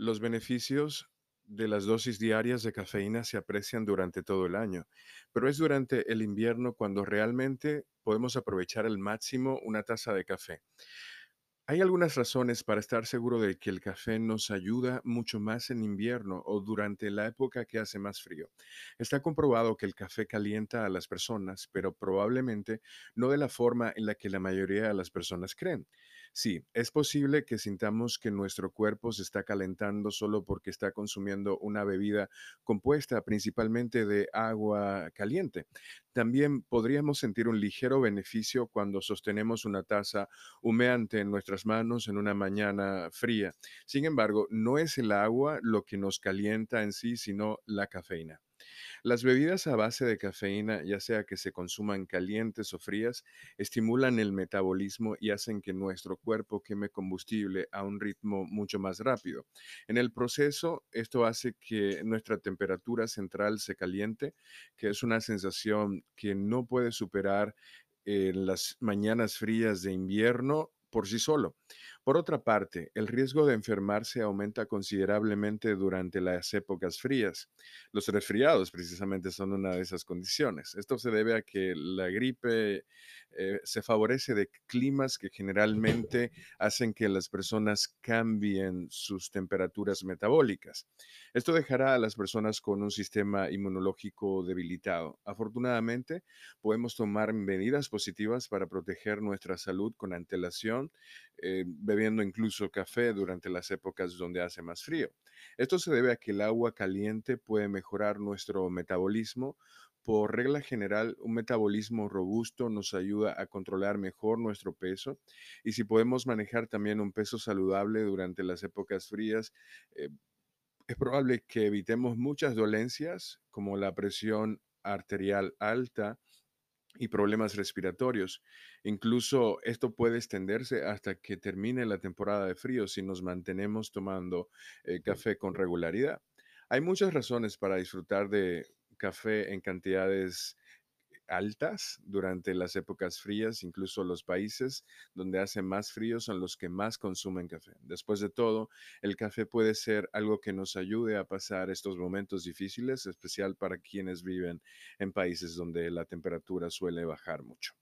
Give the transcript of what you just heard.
Los beneficios de las dosis diarias de cafeína se aprecian durante todo el año, pero es durante el invierno cuando realmente podemos aprovechar al máximo una taza de café. Hay algunas razones para estar seguro de que el café nos ayuda mucho más en invierno o durante la época que hace más frío. Está comprobado que el café calienta a las personas, pero probablemente no de la forma en la que la mayoría de las personas creen. Sí, es posible que sintamos que nuestro cuerpo se está calentando solo porque está consumiendo una bebida compuesta principalmente de agua caliente. También podríamos sentir un ligero beneficio cuando sostenemos una taza humeante en nuestras manos en una mañana fría. Sin embargo, no es el agua lo que nos calienta en sí, sino la cafeína. Las bebidas a base de cafeína, ya sea que se consuman calientes o frías, estimulan el metabolismo y hacen que nuestro cuerpo queme combustible a un ritmo mucho más rápido. En el proceso, esto hace que nuestra temperatura central se caliente, que es una sensación que no puede superar en las mañanas frías de invierno por sí solo. Por otra parte, el riesgo de enfermarse aumenta considerablemente durante las épocas frías. Los resfriados precisamente son una de esas condiciones. Esto se debe a que la gripe eh, se favorece de climas que generalmente hacen que las personas cambien sus temperaturas metabólicas. Esto dejará a las personas con un sistema inmunológico debilitado. Afortunadamente, podemos tomar medidas positivas para proteger nuestra salud con antelación, eh, bebiendo incluso café durante las épocas donde hace más frío. Esto se debe a que el agua caliente puede mejorar nuestro metabolismo, por regla general, un metabolismo robusto nos ayuda a controlar mejor nuestro peso y si podemos manejar también un peso saludable durante las épocas frías, eh, es probable que evitemos muchas dolencias como la presión arterial alta y problemas respiratorios. Incluso esto puede extenderse hasta que termine la temporada de frío si nos mantenemos tomando eh, café con regularidad. Hay muchas razones para disfrutar de café en cantidades altas durante las épocas frías, incluso los países donde hace más frío son los que más consumen café. Después de todo, el café puede ser algo que nos ayude a pasar estos momentos difíciles, especial para quienes viven en países donde la temperatura suele bajar mucho.